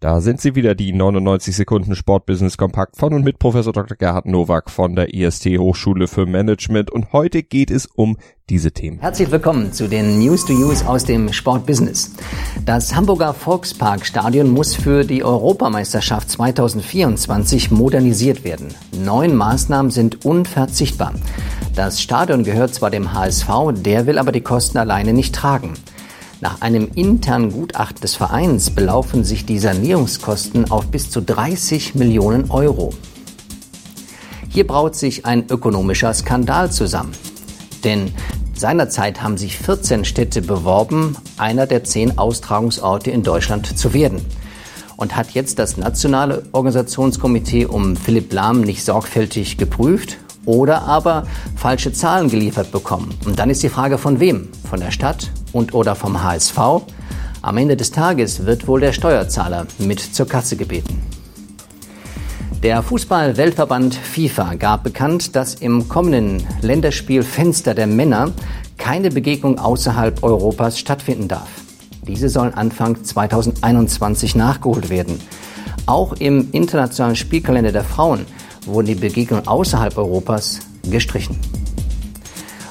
Da sind sie wieder, die 99 Sekunden Sportbusiness Kompakt von und mit Professor Dr. Gerhard Nowak von der IST Hochschule für Management und heute geht es um diese Themen. Herzlich willkommen zu den News to Use aus dem Sportbusiness. Das Hamburger Volksparkstadion muss für die Europameisterschaft 2024 modernisiert werden. Neun Maßnahmen sind unverzichtbar. Das Stadion gehört zwar dem HSV, der will aber die Kosten alleine nicht tragen. Nach einem internen Gutachten des Vereins belaufen sich die Sanierungskosten auf bis zu 30 Millionen Euro. Hier braut sich ein ökonomischer Skandal zusammen. Denn seinerzeit haben sich 14 Städte beworben, einer der zehn Austragungsorte in Deutschland zu werden. Und hat jetzt das nationale Organisationskomitee um Philipp Lahm nicht sorgfältig geprüft oder aber falsche Zahlen geliefert bekommen. Und dann ist die Frage von wem? Von der Stadt und oder vom HSV? Am Ende des Tages wird wohl der Steuerzahler mit zur Kasse gebeten. Der Fußball-Weltverband FIFA gab bekannt, dass im kommenden Länderspiel Fenster der Männer keine Begegnung außerhalb Europas stattfinden darf. Diese sollen Anfang 2021 nachgeholt werden. Auch im internationalen Spielkalender der Frauen wurden die Begegnungen außerhalb Europas gestrichen.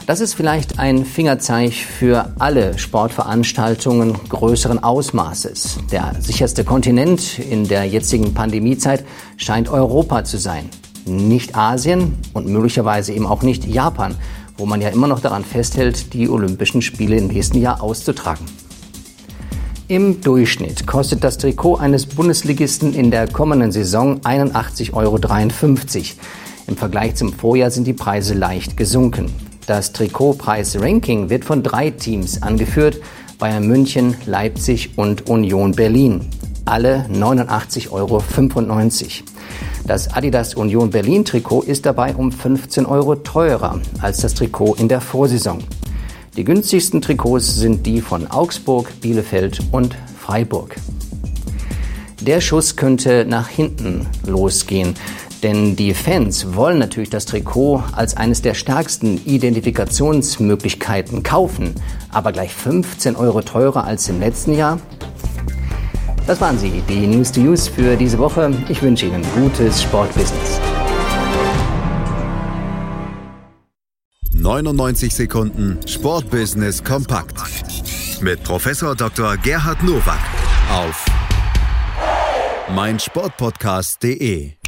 Das ist vielleicht ein Fingerzeig für alle Sportveranstaltungen größeren Ausmaßes. Der sicherste Kontinent in der jetzigen Pandemiezeit scheint Europa zu sein. Nicht Asien und möglicherweise eben auch nicht Japan, wo man ja immer noch daran festhält, die Olympischen Spiele im nächsten Jahr auszutragen. Im Durchschnitt kostet das Trikot eines Bundesligisten in der kommenden Saison 81,53 Euro. Im Vergleich zum Vorjahr sind die Preise leicht gesunken. Das Trikotpreis-Ranking wird von drei Teams angeführt, Bayern München, Leipzig und Union Berlin. Alle 89,95 Euro. Das Adidas Union Berlin Trikot ist dabei um 15 Euro teurer als das Trikot in der Vorsaison. Die günstigsten Trikots sind die von Augsburg, Bielefeld und Freiburg. Der Schuss könnte nach hinten losgehen. Denn die Fans wollen natürlich das Trikot als eines der stärksten Identifikationsmöglichkeiten kaufen, aber gleich 15 Euro teurer als im letzten Jahr. Das waren sie, die News to Use für diese Woche. Ich wünsche Ihnen gutes Sportbusiness. 99 Sekunden Sportbusiness kompakt mit Professor Dr. Gerhard Nowak auf meinsportpodcast.de